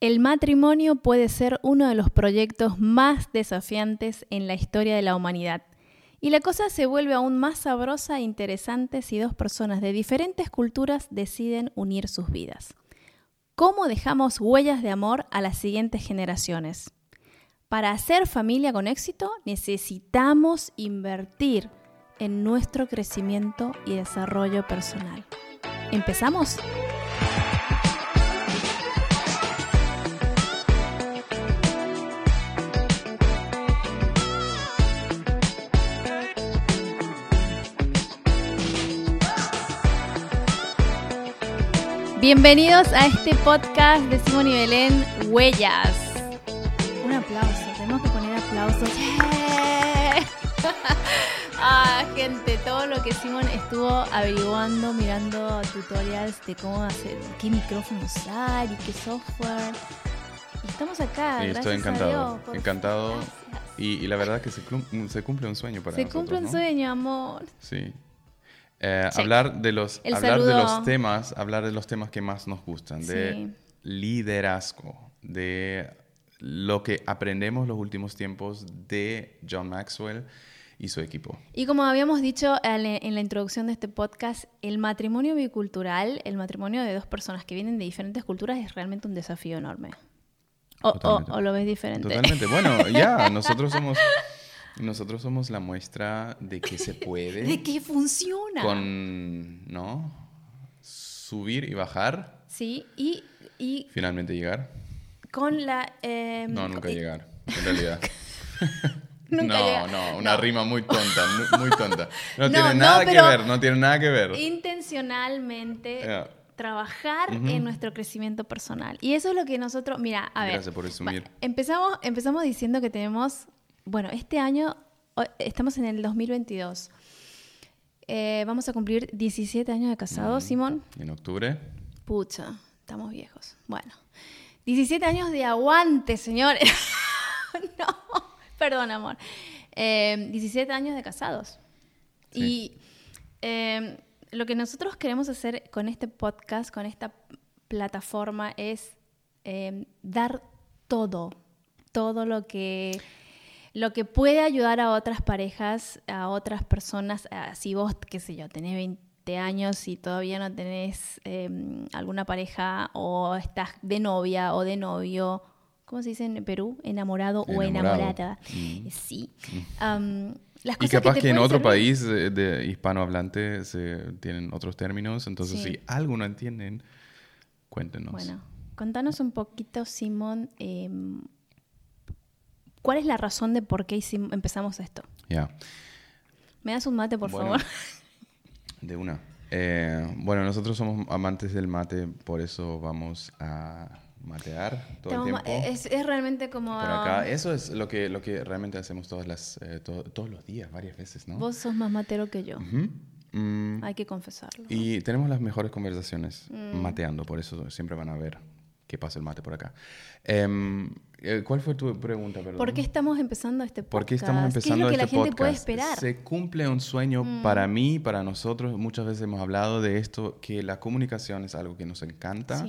El matrimonio puede ser uno de los proyectos más desafiantes en la historia de la humanidad. Y la cosa se vuelve aún más sabrosa e interesante si dos personas de diferentes culturas deciden unir sus vidas. ¿Cómo dejamos huellas de amor a las siguientes generaciones? Para hacer familia con éxito necesitamos invertir en nuestro crecimiento y desarrollo personal. ¿Empezamos? Bienvenidos a este podcast de Simón y Belén, Huellas. Un aplauso, tenemos que poner aplausos. ah, gente, todo lo que Simón estuvo averiguando, mirando tutorials de cómo hacer, qué micrófono usar y qué software. Y estamos acá. Sí, estoy encantado. encantado. Y, la verdad que se, se, cumple un sueño para se nosotros. Se cumple un sueño, amor. Sí. Eh, hablar de los hablar de los temas hablar de los temas que más nos gustan de liderazgo de lo que aprendemos los últimos tiempos de John Maxwell y su equipo. Y como habíamos dicho en la introducción de este podcast, el matrimonio bicultural, el matrimonio de dos personas que vienen de diferentes culturas es realmente un desafío enorme. O, o lo ves diferente. Totalmente. Bueno, ya, nosotros somos nosotros somos la muestra de que se puede. de que funciona. Con, ¿no? Subir y bajar. Sí, y... y finalmente llegar. Con la... Em, no, nunca llegar, en realidad. no, no, una rima muy tonta, muy tonta. No, tiene nada que ver, no tiene nada que ver. Intencionalmente trabajar en nuestro crecimiento personal. Y eso es lo que nosotros, mira, a ver. Gracias por resumir. Empezamos, empezamos diciendo que tenemos bueno, este año estamos en el 2022. Eh, vamos a cumplir 17 años de casados, mm, Simón. En octubre. Pucha, estamos viejos. Bueno, 17 años de aguante, señores. no, perdón, amor. 17 eh, años de casados. Y em, lo que nosotros queremos hacer con este podcast, con esta plataforma, es em, dar todo, todo lo que lo que puede ayudar a otras parejas, a otras personas, si vos, qué sé yo, tenés 20 años y todavía no tenés em, alguna pareja o estás de novia o de novio, ¿cómo se dice en Perú? Enamorado, o enamorada. Mm. Sí. Mm. y capaz que, en otro país de, hispanohablante se tienen otros términos, entonces si algo no entienden, cuéntenos. Bueno, contanos un poquito, Simón, em, ¿Cuál es la razón de por qué empezamos esto? Ya. ¿Me das un mate, por favor? De una. Eh, bueno, nosotros somos amantes del mate, por eso vamos a matear todo el tiempo. Es, realmente como... Por acá. Eso es lo que, lo que realmente hacemos todas las, eh, todos los días, varias veces, ¿no? Vos sos más matero que yo. Mm. Hay que confesarlo. Y tenemos las mejores conversaciones mm. mateando, por eso siempre van a ver qué pasa el mate por acá. Eh, ¿Cuál fue tu pregunta, perdón? ¿Por qué estamos empezando este podcast? ¿Por qué estamos empezando ¿Qué es lo que este la gente puede esperar? Se cumple un sueño mm. para mí, para nosotros. Muchas veces hemos hablado de esto, que la comunicación es algo que nos encanta.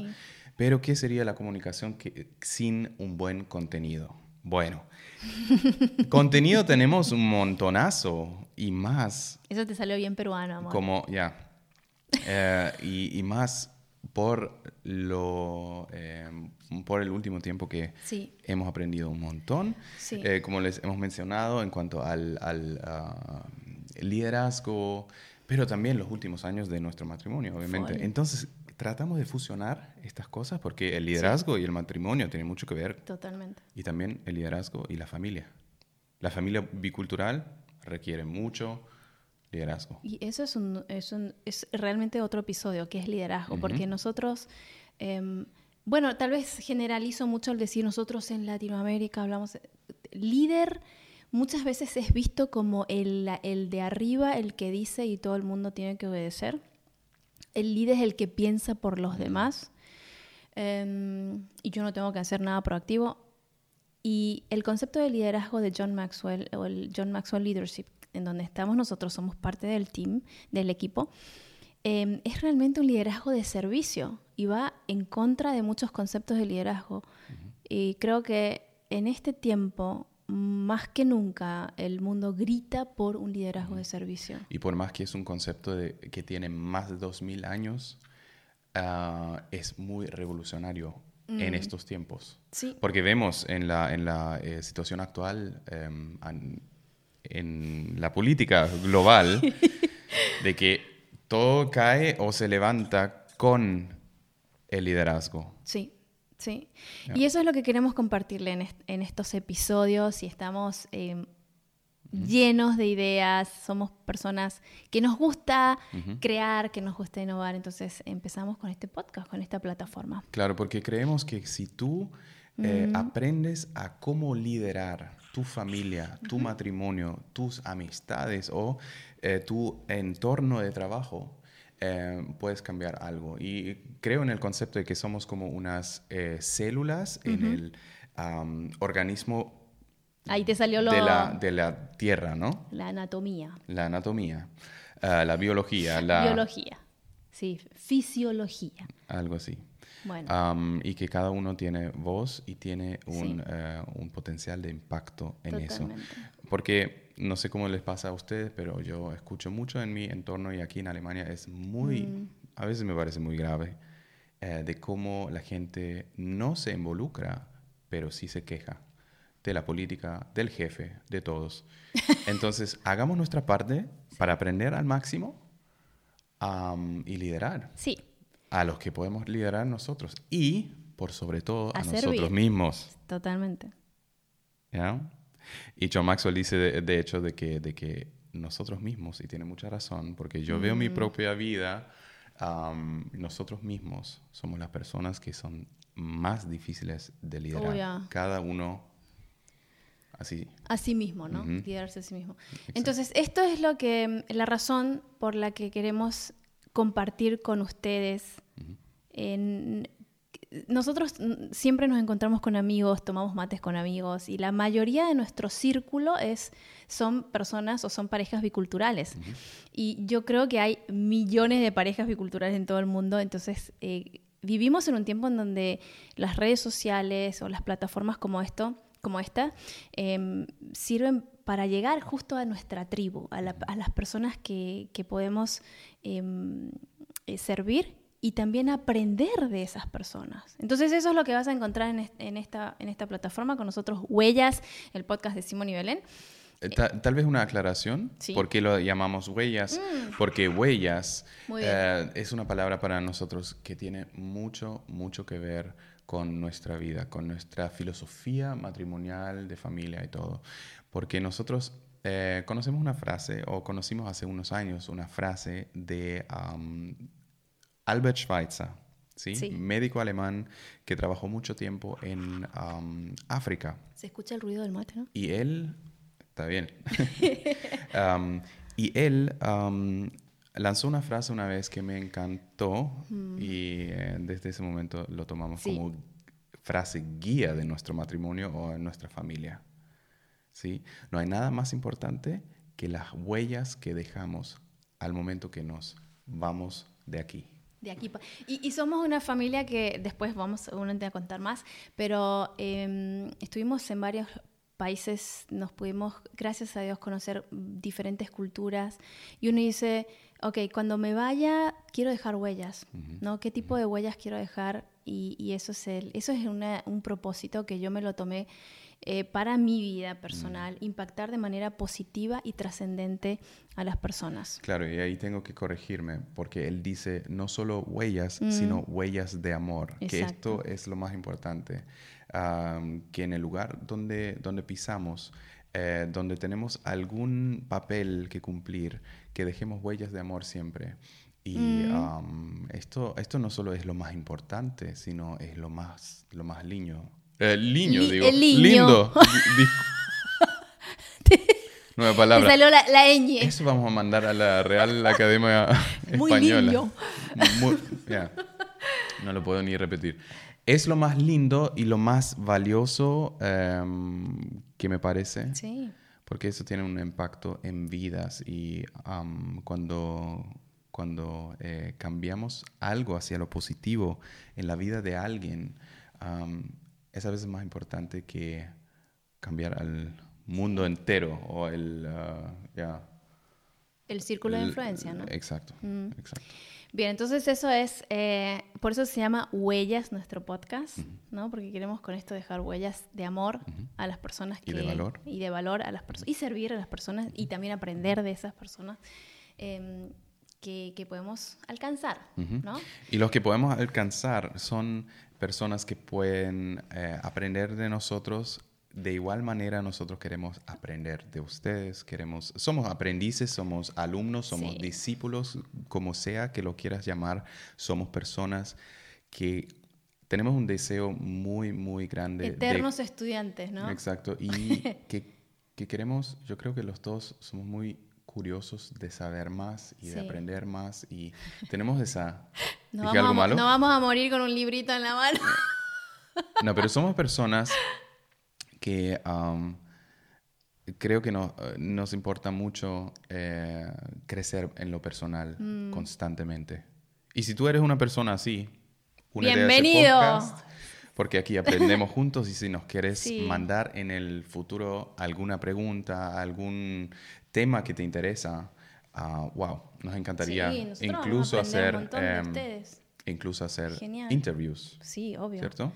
Pero ¿qué sería la comunicación que, sin un buen contenido? Bueno, contenido tenemos un montonazo y más. Eso te salió bien peruano, amor. Como, ya. Eh, y, y, más por lo eh, por el último tiempo que hemos aprendido un montón. Eh, como les hemos mencionado en cuanto al, ah, liderazgo, pero también los últimos años de nuestro matrimonio, obviamente. Entonces, tratamos de fusionar estas cosas porque el liderazgo y el matrimonio tienen mucho que ver. Totalmente. Y también el liderazgo y la familia. La familia bicultural requiere mucho liderazgo. Y eso es, un, es, realmente otro episodio, que es liderazgo, porque nosotros... Em, bueno, tal vez generalizo mucho al decir nosotros en Latinoamérica hablamos, líder muchas veces es visto como el, de arriba, el que dice y todo el mundo tiene que obedecer. El líder es el que piensa por los demás em, y yo no tengo que hacer nada proactivo. Y el concepto de liderazgo de John Maxwell o el John Maxwell Leadership, en donde estamos nosotros, somos parte del team, del equipo, em, es realmente un liderazgo de servicio y va en contra de muchos conceptos de liderazgo. Y creo que en este tiempo, más que nunca, el mundo grita por un liderazgo de servicio. Y por más que es un concepto de, que tiene más de 2000 años, ah, es muy revolucionario en estos tiempos. Sí. Porque vemos en la, en la eh, situación actual, em, en la política global, de que todo cae o se levanta con el liderazgo. Sí. Sí. Y eso es lo que queremos compartirle en, estos episodios y estamos em, llenos de ideas, somos personas que nos gusta crear, que nos gusta innovar, entonces empezamos con este podcast, con esta plataforma. Claro, porque creemos que si tú eh, aprendes a cómo liderar tu familia, tu matrimonio, tus amistades o eh, tu entorno de trabajo, eh, puedes cambiar algo. Y creo en el concepto de que somos como unas eh, células en el organismo Ahí te salió lo... de, la, de la Tierra, ¿no? La anatomía. La anatomía. La biología. La... Biología. Sí, fisiología. Algo así. Bueno. y que cada uno tiene voz y tiene un, eh, un potencial de impacto en eso. Porque no sé cómo les pasa a ustedes, pero yo escucho mucho en mi entorno y aquí en Alemania es muy, mm. a veces me parece muy grave, eh, de cómo la gente no se involucra, pero sí se queja de la política, del jefe, de todos. Entonces, hagamos nuestra parte para aprender al máximo y liderar. Sí. A los que podemos liderar nosotros. Y, por sobre todo, a, nosotros mismos. Totalmente. ¿Ya? Y John Maxwell dice, de, hecho, de que, de que nosotros mismos, y tiene mucha razón, porque yo veo mi mm. propia vida, nosotros mismos somos las personas que son más difíciles de liderar. Cada uno así. A sí mismo, ¿no? Liderarse a sí mismo. Entonces, esto es lo que, la razón por la que queremos compartir con ustedes. En nosotros siempre nos encontramos con amigos, tomamos mates con amigos y la mayoría de nuestro círculo es, son personas o son parejas biculturales. Y yo creo que hay millones de parejas biculturales en todo el mundo, entonces eh, vivimos en un tiempo en donde las redes sociales o las plataformas como esto, como esta, em, sirven para llegar justo a nuestra tribu, a, las personas que, podemos em, eh, servir y también aprender de esas personas. Entonces eso es lo que vas a encontrar en, esta, en esta plataforma con nosotros, Huellas, el podcast de Simón y Belén. Eh, tal, vez una aclaración, ¿por qué lo llamamos huellas? Mm. Porque huellas eh, es una palabra para nosotros que tiene mucho, mucho que ver con nuestra vida, con nuestra filosofía matrimonial, de familia y todo. Porque nosotros eh, conocemos una frase, o conocimos hace unos años una frase de Albert Schweitzer, ¿sí? médico alemán que trabajó mucho tiempo en um, África. Se escucha el ruido del mate, ¿no? Y él, está bien, um, y él um, lanzó una frase una vez que me encantó mm. y eh, desde ese momento lo tomamos como frase guía de nuestro matrimonio o de nuestra familia. ¿Sí? No hay nada más importante que las huellas que dejamos al momento que nos vamos de aquí. De aquí. Y, somos una familia que después vamos seguramente a contar más, pero em, estuvimos en varios países, nos pudimos, gracias a Dios, conocer diferentes culturas. Y uno dice, ok, cuando me vaya, quiero dejar huellas, ¿no? ¿Qué tipo de huellas quiero dejar? Y, eso es, el, eso es un propósito que yo me lo tomé eh, para mi vida personal, mm. impactar de manera positiva y trascendente a las personas. Claro, y ahí tengo que corregirme, porque él dice no solo huellas, mm. sino huellas de amor, que esto es lo más importante, que en el lugar donde, donde pisamos, eh, donde tenemos algún papel que cumplir, que dejemos huellas de amor siempre. Y mm. esto, esto no solo es lo más importante, sino es lo más, lo más lindo, eh, liño, digo. El Lindo. Nueva palabra. salió la, la ñ. Eso vamos a mandar a la Real Academia Muy Española. Muy, No lo puedo ni repetir. Es lo más lindo y lo más valioso em, que me parece. Sí. Porque eso tiene un impacto en vidas y cuando cuando eh, cambiamos algo hacia lo positivo en la vida de alguien, es a veces más importante que cambiar al mundo entero o el... Uh, el círculo de influencia, ¿no? Exacto, mm. exacto. Bien, entonces eso es, eh, por eso se llama Huellas nuestro podcast, ¿no? Porque queremos con esto dejar huellas de amor a las personas que... Y de valor. Y de valor a las personas. Y servir a las personas y también aprender de esas personas. Em, que, que, podemos alcanzar, ¿no? Y los que podemos alcanzar son personas que pueden eh, aprender de nosotros de igual manera nosotros queremos aprender de ustedes, queremos, somos aprendices, somos alumnos, somos discípulos, como sea que lo quieras llamar, somos personas que tenemos un deseo muy, muy grande. Eternos estudiantes, ¿no? Exacto, y que, que, queremos, yo creo que los dos somos muy curiosos de saber más y de aprender más y tenemos esa... No vamos, algo malo? no vamos a morir con un librito en la mano. No, pero somos personas que creo que nos importa mucho eh, crecer en lo personal mm. constantemente. Y si tú eres una persona así, Bienvenido. porque aquí aprendemos juntos y si nos quieres mandar en el futuro alguna pregunta, algún tema que te interesa, uh, wow, nos encantaría incluso hacer, em, incluso hacer interviews. Sí, obvio. ¿Cierto?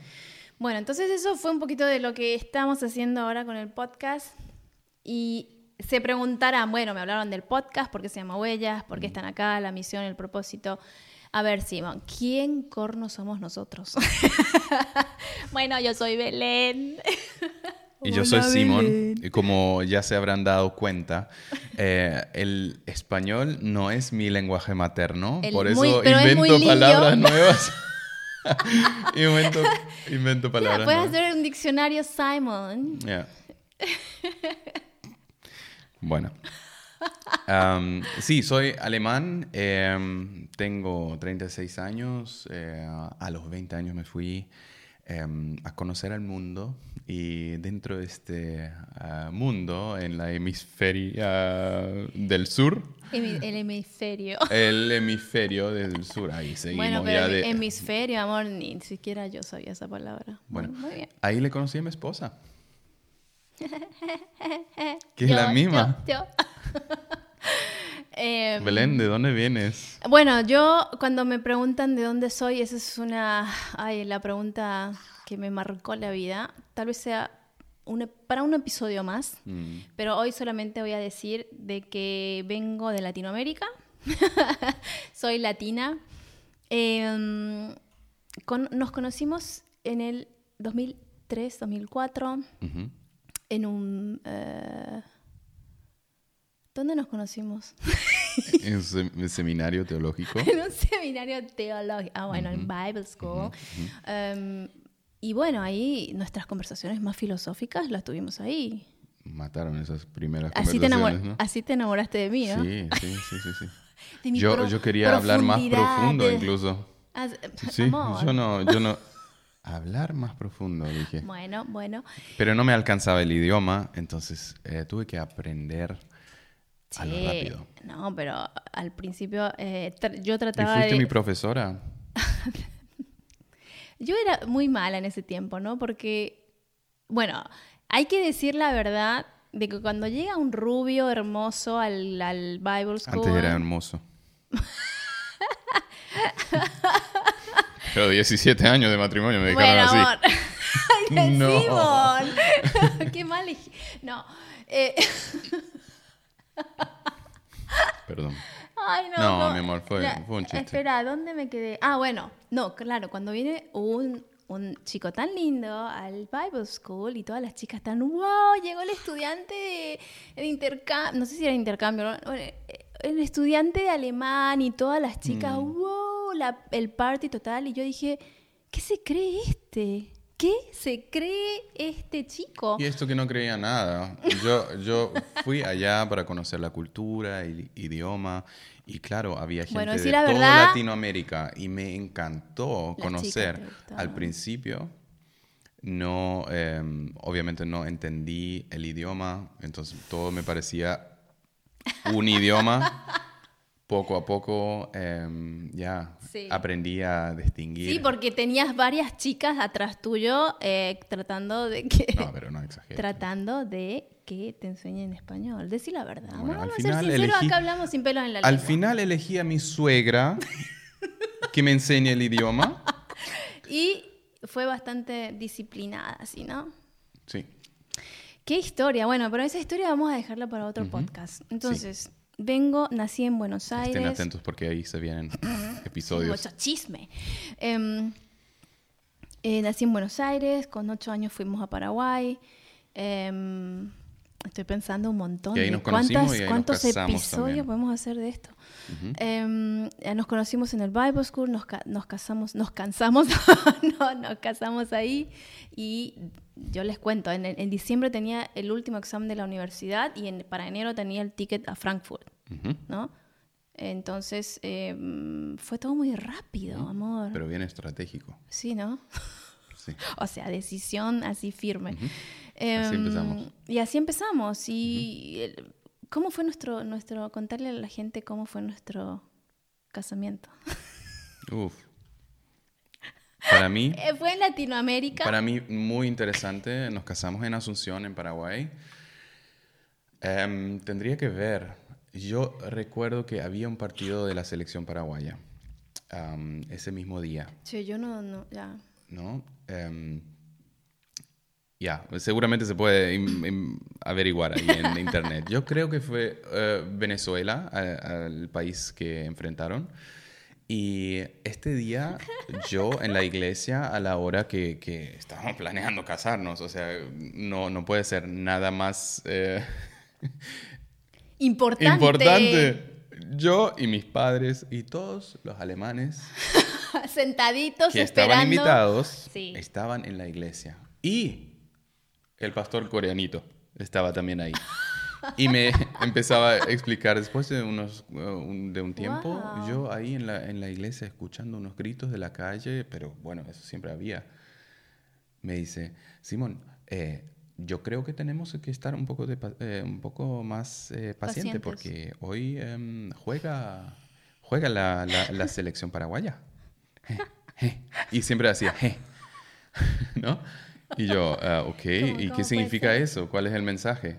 Bueno, entonces eso fue un poquito de lo que estamos haciendo ahora con el podcast. Y se preguntarán, bueno, me hablaron del podcast, ¿por qué se llama Huellas? ¿Por qué están acá? La misión, el propósito. A ver, Simón, ¿quién corno somos nosotros? bueno, yo soy Belén. Y yo soy Simón, y como ya se habrán dado cuenta, eh, el español no es mi lenguaje materno, por eso invento palabras nuevas. invento, invento palabras. puedes hacer un diccionario Simon. bueno. sí, soy alemán. Em, tengo 36 años. Eh, a los 20 años me fui em, a conocer al mundo. Y dentro de este ah, mundo, en la hemisferia del sur, el hemisferio. El hemisferio del sur, ahí seguimos bueno, pero ya hemisferio, amor, ni siquiera yo sabía esa palabra. Bueno, muy bien. ahí le conocí a mi esposa. que es la misma. Em, Belén, ¿de dónde vienes? Bueno, yo cuando me preguntan de dónde soy, esa es una, ay, la pregunta que me marcó la vida. Tal vez sea para un episodio más, mm. pero hoy solamente voy a decir de que vengo de Latinoamérica, soy latina. Em, nos conocimos en el 2003, 2004, en un... Eh, ¿Dónde nos conocimos? en un seminario teológico. en un seminario teológico. Ah, bueno, en Bible School. Y bueno, ahí nuestras conversaciones más filosóficas las tuvimos ahí. Mataron esas primeras así conversaciones, te Así te enamoraste de mí, ¿no? Sí, sí, sí, sí. sí. yo, yo quería hablar más profundo incluso. Ah, sí, yo no, yo no... Hablar más profundo, dije. Bueno, bueno. Pero no me alcanzaba el idioma, entonces eh, tuve que aprender sí, a lo rápido. No, pero al principio eh, yo trataba ¿Y fuiste de... mi profesora? Yo era muy mala en ese tiempo, ¿no? Porque, bueno, hay que decir la verdad de que cuando llega un rubio hermoso al, al Bible School... Antes era hermoso. Pero 17 años de matrimonio me dejaron bueno, así. Ay, no. Qué mal. No. Eh... Perdón. Ay, no. No, mi amor, fue, fue, un chiste. Espera, ¿dónde me quedé? Ah, bueno. No, claro, cuando viene un, un chico tan lindo al Bible School y todas las chicas están, wow, llegó el estudiante de, intercambio, no sé si era intercambio, el estudiante de alemán y todas las chicas, mm. wow, la, el party total. Y yo dije, ¿qué se cree este? ¿Qué se cree este chico? Y esto que no creía nada. Yo, yo fui allá para conocer la cultura, el idioma, y claro, había gente de toda Latinoamérica y me encantó conocer. Al principio, no, em, obviamente no entendí el idioma, entonces todo me parecía un idioma. poco a poco em, ya aprendí a distinguir. Sí, porque tenías varias chicas atrás tuyo eh, tratando de que... No, pero no exageres. Tratando de que te enseñen español. Decí la verdad. Bueno, al final ser acá hablamos sin pelos en la lengua. Al final elegí a mi suegra que me enseñe el idioma. y fue bastante disciplinada, ¿sí, no? Sí. Qué historia. Bueno, pero esa historia vamos a dejarla para otro podcast. Entonces, vengo, nací en Buenos Aires. Estén atentos porque ahí se vienen episodios. Mucho chisme. Em, eh, nací en Buenos Aires, con ocho años fuimos a Paraguay. Em, estoy pensando un montón. ¿Cuántos episodios podemos hacer de esto? Em, nos conocimos en el Bible School, nos, nos casamos, nos cansamos, no, nos casamos ahí y yo les cuento, en, diciembre tenía el último examen de la universidad y para enero tenía el ticket a Frankfurt, ¿no? Entonces em, fue todo muy rápido, amor. Pero bien estratégico. Sí, ¿no? Sí. o sea, decisión así firme. así em, empezamos. Y así empezamos. Y ¿cómo fue nuestro, nuestro, contarle a la gente cómo fue nuestro casamiento? Uf. Para mí... Eh, fue en Latinoamérica. Para mí muy interesante. Nos casamos en Asunción, en Paraguay. Em, tendría que ver. Yo recuerdo que había un partido de la selección paraguaya ese mismo día. Sí, yo no, no, ya. ¿No? Em, ya, seguramente se puede averiguar ahí en internet. Yo creo que fue eh, Venezuela, el país que enfrentaron. Y este día yo en la iglesia a la hora que, que estábamos planeando casarnos, o sea, no, no puede ser nada más eh, importante. importante. Yo y mis padres y todos los alemanes sentaditos que estaban invitados estaban en la iglesia. Y el pastor coreanito estaba también ahí. Y me empezaba a explicar, después de, unos, uh, de un tiempo, yo ahí en la, en la iglesia escuchando unos gritos de la calle, pero bueno, eso siempre había, me dice, Simón, eh, yo creo que tenemos que estar un poco, de, eh, un poco más eh, paciente porque hoy em, juega, juega la, la, selección paraguaya. y siempre hacía, ¿no? Y yo, ah, ok, ¿y qué significa eso? ¿Cuál es el mensaje?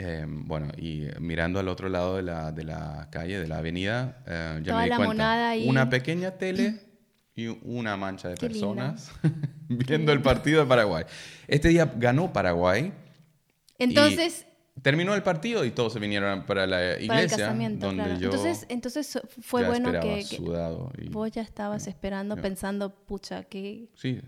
Em, bueno, y mirando al otro lado de la, de la calle, de la avenida, eh, ya me di cuenta. Una pequeña tele y una mancha de personas viendo el partido de Paraguay. Este día ganó Paraguay. Entonces... Terminó el partido y todos se vinieron para la iglesia. donde yo entonces, entonces fue bueno que, sudado vos ya estabas esperando, pensando, pucha, que... Sí,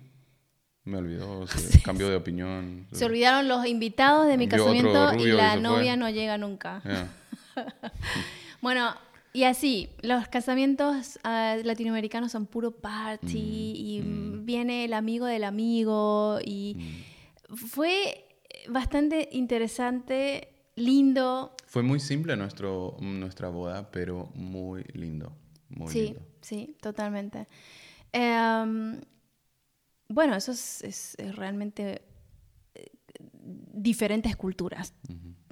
me olvidó, se cambió de opinión. Se olvidaron los invitados de mi casamiento y la novia no llega nunca. bueno, y así, los casamientos ah, latinoamericanos son puro party mm, y mm. viene el amigo del amigo y mm. fue bastante interesante, lindo. Fue muy simple nuestro, nuestra boda, pero muy lindo. Muy sí, lindo. sí, totalmente. Em, bueno, eso es, realmente eh, diferentes culturas.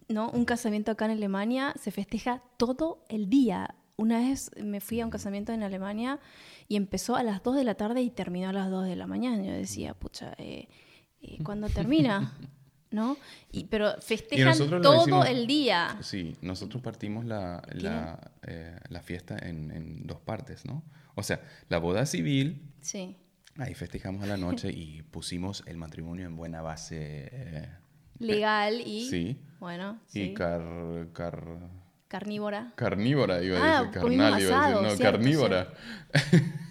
¿no? Un casamiento acá en Alemania se festeja todo el día. Una vez me fui a un casamiento en Alemania y empezó a las 2 de la tarde y terminó a las 2 de la mañana. Yo decía, pucha, eh, eh ¿cuándo termina? ¿No? Y, pero festejan todo el día. Sí, nosotros partimos la, la, eh, la fiesta en, en, dos partes, ¿no? O sea, la boda civil. Sí Ahí festejamos a la noche y pusimos el matrimonio en buena base. Eh, Legal y. Sí. Bueno. Y car, Carnívora. Carnívora, iba a decir. Ah, carnal, iba a decir. No, carnívora.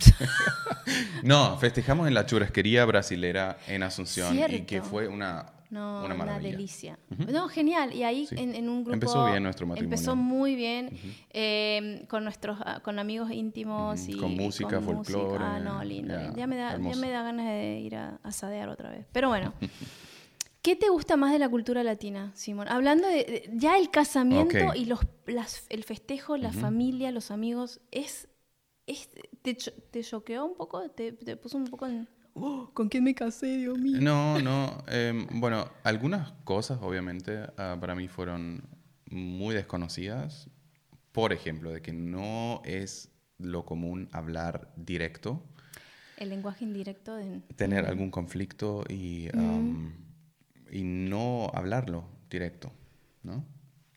no, festejamos en la churrasquería brasilera en Asunción y que fue una no, una, delicia. No, genial. Y ahí en, un grupo... Empezó bien nuestro matrimonio. Empezó muy bien, eh, con nuestros ah, con amigos íntimos. y Con música, folclore. Ah, no, lindo. ya, me da, ya me da ganas de ir a, a sadear otra vez. Pero bueno. ¿Qué te gusta más de la cultura latina, Simón? Hablando de, ya el casamiento y los, el festejo, la familia, los amigos, ¿es, es te, te choqueó un poco? ¿Te, te puso un poco en...? Oh, ¿con quién me casé, Dios mío? No, no. Em, bueno, algunas cosas obviamente ah, para mí fueron muy desconocidas por ejemplo, de que no es lo común hablar directo. El lenguaje indirecto. De... Tener algún conflicto y, um, y no hablarlo directo, ¿no?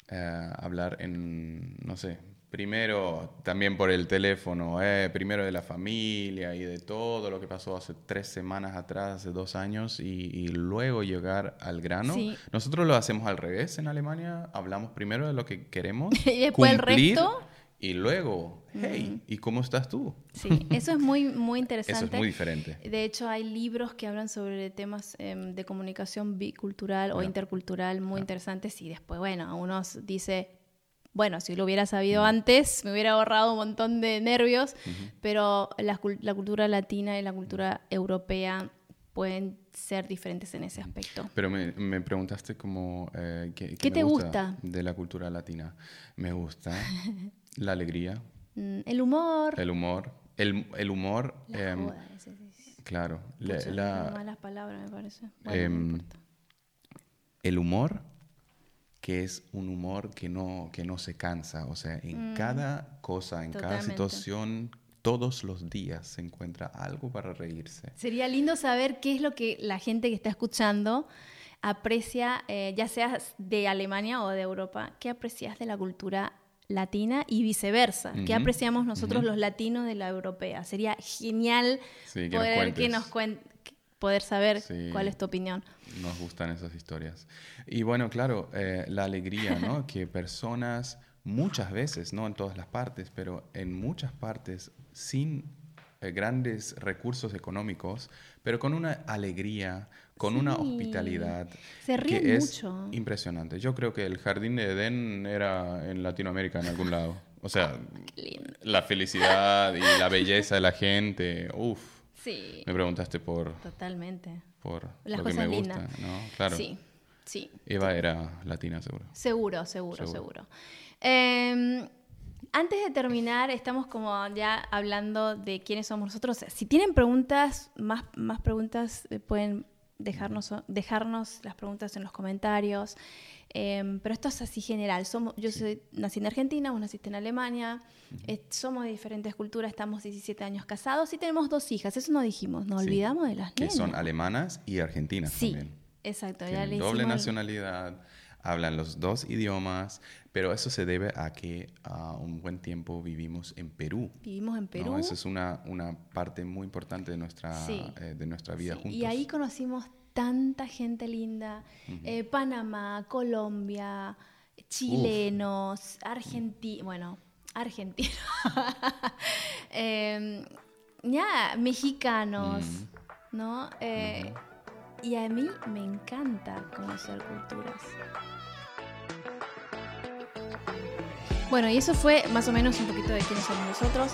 Eh, hablar en, no sé, primero también por el teléfono, eh, primero de la familia y de todo lo que pasó hace tres semanas atrás, hace dos años, y, luego llegar al grano. Nosotros lo hacemos al revés en Alemania, hablamos primero de lo que queremos. y después el resto. Y luego, hey, ¿y cómo estás tú? Sí, eso es muy, muy interesante. Eso es muy diferente. De hecho, hay libros que hablan sobre temas em, de comunicación bicultural o intercultural muy interesantes y después, bueno, a unos dice, bueno, si lo hubiera sabido antes, me hubiera ahorrado un montón de nervios, pero la, cultura latina y la cultura europea pueden ser diferentes en ese aspecto. Pero me, preguntaste como... Eh, ¿Qué, te gusta, De la cultura latina. Me gusta la alegría. Mm, el humor. El humor. El, humor... Em, claro. La, malas palabras, me parece. Em, el humor que es un humor que no, que no se cansa. O sea, en mm. cada cosa, en cada situación, todos los días se encuentra algo para reírse. Sería lindo saber qué es lo que la gente que está escuchando aprecia, eh, ya seas de Alemania o de Europa, qué aprecias de la cultura latina y viceversa. ¿Qué apreciamos nosotros los latinos de la europea? Sería genial poder que nos cuente poder saber cuál es tu opinión. Nos gustan esas historias. Y bueno, claro, eh, la alegría, ¿no? que personas muchas veces, no en todas las partes, pero en muchas partes, sin eh, grandes recursos económicos, pero con una alegría, con una hospitalidad. Se ríen que es impresionante. Yo creo que el jardín de Edén era en Latinoamérica en algún lado. O sea, la felicidad y la belleza de la gente, uff. Sí. Me preguntaste por... Totalmente. Por lo que me gusta, ¿no? Claro. Sí, sí. Eva era latina, seguro. Seguro, seguro, seguro. Em, antes de terminar, estamos como ya hablando de quiénes somos nosotros. Si tienen preguntas, más, más preguntas, eh, pueden dejarnos, dejarnos las preguntas en los comentarios. Em, pero esto es así general. Somos, yo soy, nací en Argentina, vos naciste en Alemania. Eh, somos de diferentes culturas, estamos 17 años casados y tenemos dos hijas. Eso no dijimos, nos olvidamos de las Que son alemanas y argentinas sí, también. Exacto. Tienen doble nacionalidad, hablan los dos idiomas, pero eso se debe a que a un buen tiempo vivimos en Perú. Vivimos en Perú. Esa es una, una parte muy importante de nuestra, eh, de nuestra vida juntos. Y ahí conocimos tanta gente linda. Eh, Panamá, Colombia, chilenos, argentinos, bueno, argentinos. Em, ya, mexicanos, ¿no? Eh, y a mí me encanta conocer culturas. Bueno, y eso fue más o menos un poquito de quiénes somos nosotros.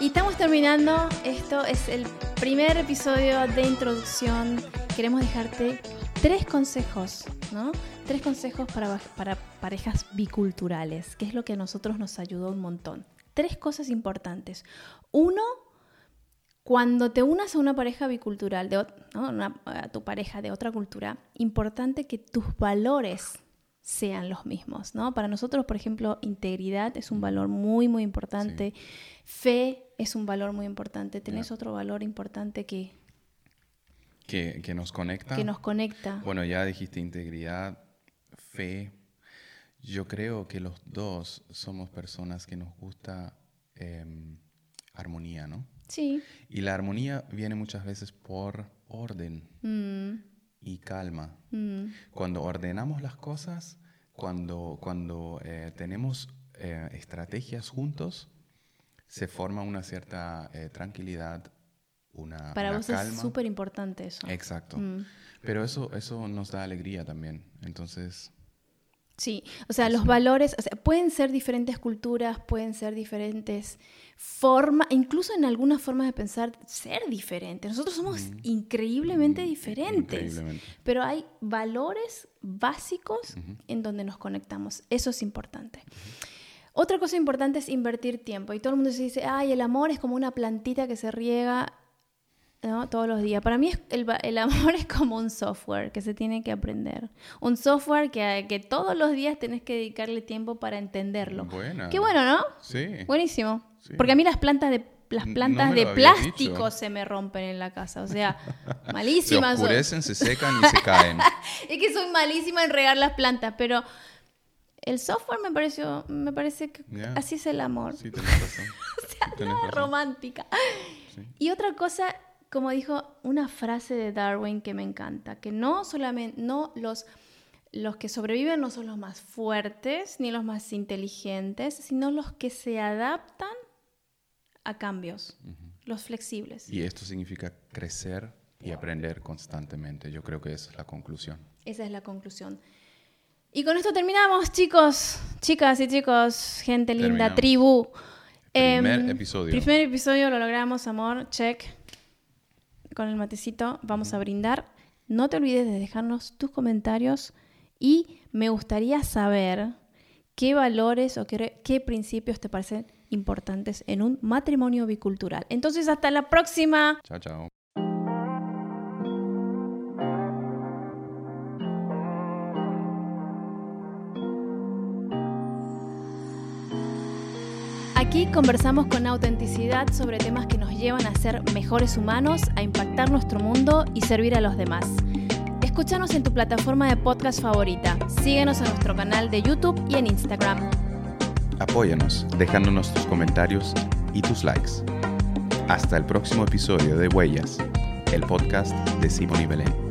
Y estamos terminando. Esto es el primer episodio de introducción queremos dejarte tres consejos, ¿no? Tres consejos para, para parejas biculturales, que es lo que a nosotros nos ayudó un montón. Tres cosas importantes. Uno, cuando te unas a una pareja bicultural, de, a tu pareja de otra cultura, importante que tus valores sean los mismos, ¿no? Para nosotros, por ejemplo, integridad es un valor muy, muy importante. Fe es un valor muy importante. ¿Tenés otro valor importante que que, nos conecta. Que nos conecta. Bueno, ya dijiste integridad, fe. Yo creo que los dos somos personas que nos gusta em, armonía, ¿no? Sí. Y la armonía viene muchas veces por orden mm. Y calma. Mm. Cuando ordenamos las cosas, cuando, cuando eh, tenemos eh, estrategias juntos, se forma una cierta eh, tranquilidad, para vos es súper importante eso. Exacto. Mm. Pero eso, eso nos da alegría también. Entonces... Sí, o sea, los valores, o sea, pueden ser diferentes culturas, pueden ser diferentes formas, incluso en algunas formas de pensar, ser diferentes. Nosotros somos mm. increíblemente mm, diferentes, pero hay valores básicos en donde nos conectamos. Eso es importante. Otra cosa importante es invertir tiempo. Y todo el mundo se dice, ay, el amor es como una plantita que se riega ¿no? Todos los días. Para mí el, el, amor es como un software que se tiene que aprender. Un software que, que todos los días tenés que dedicarle tiempo para entenderlo. Buena. Qué bueno, ¿no? Sí. Buenísimo. Porque a mí las plantas de las plantas de plástico se me rompen en la casa. O sea, malísimas. se oscurecen, se secan y se caen. es que soy malísima en regar las plantas, pero el software me pareció, me parece que así es el amor. Sí, tenés razón. o sea, romántica. Y otra cosa, como dijo una frase de Darwin que me encanta, que no solamente, no los, los que sobreviven no son los más fuertes ni los más inteligentes, sino los que se adaptan a cambios, los flexibles. Y esto significa crecer y aprender constantemente. Yo creo que esa es la conclusión. Esa es la conclusión. Y con esto terminamos, chicos, chicas y chicos, gente linda, tribu. Primer em, episodio. Primer episodio lo logramos, amor. Check. Con el matecito vamos a brindar. No te olvides de dejarnos tus comentarios y me gustaría saber qué valores o qué, qué principios te parecen importantes en un matrimonio bicultural. Entonces, hasta la próxima. Chao, chao. Aquí conversamos con autenticidad sobre temas que nos llevan a ser mejores humanos, a impactar nuestro mundo y servir a los demás. Escúchanos en tu plataforma de podcast favorita. Síguenos en nuestro canal de YouTube y en Instagram. Apóyanos dejándonos tus comentarios y tus likes. Hasta el próximo episodio de Huellas, el podcast de Simón y Belén.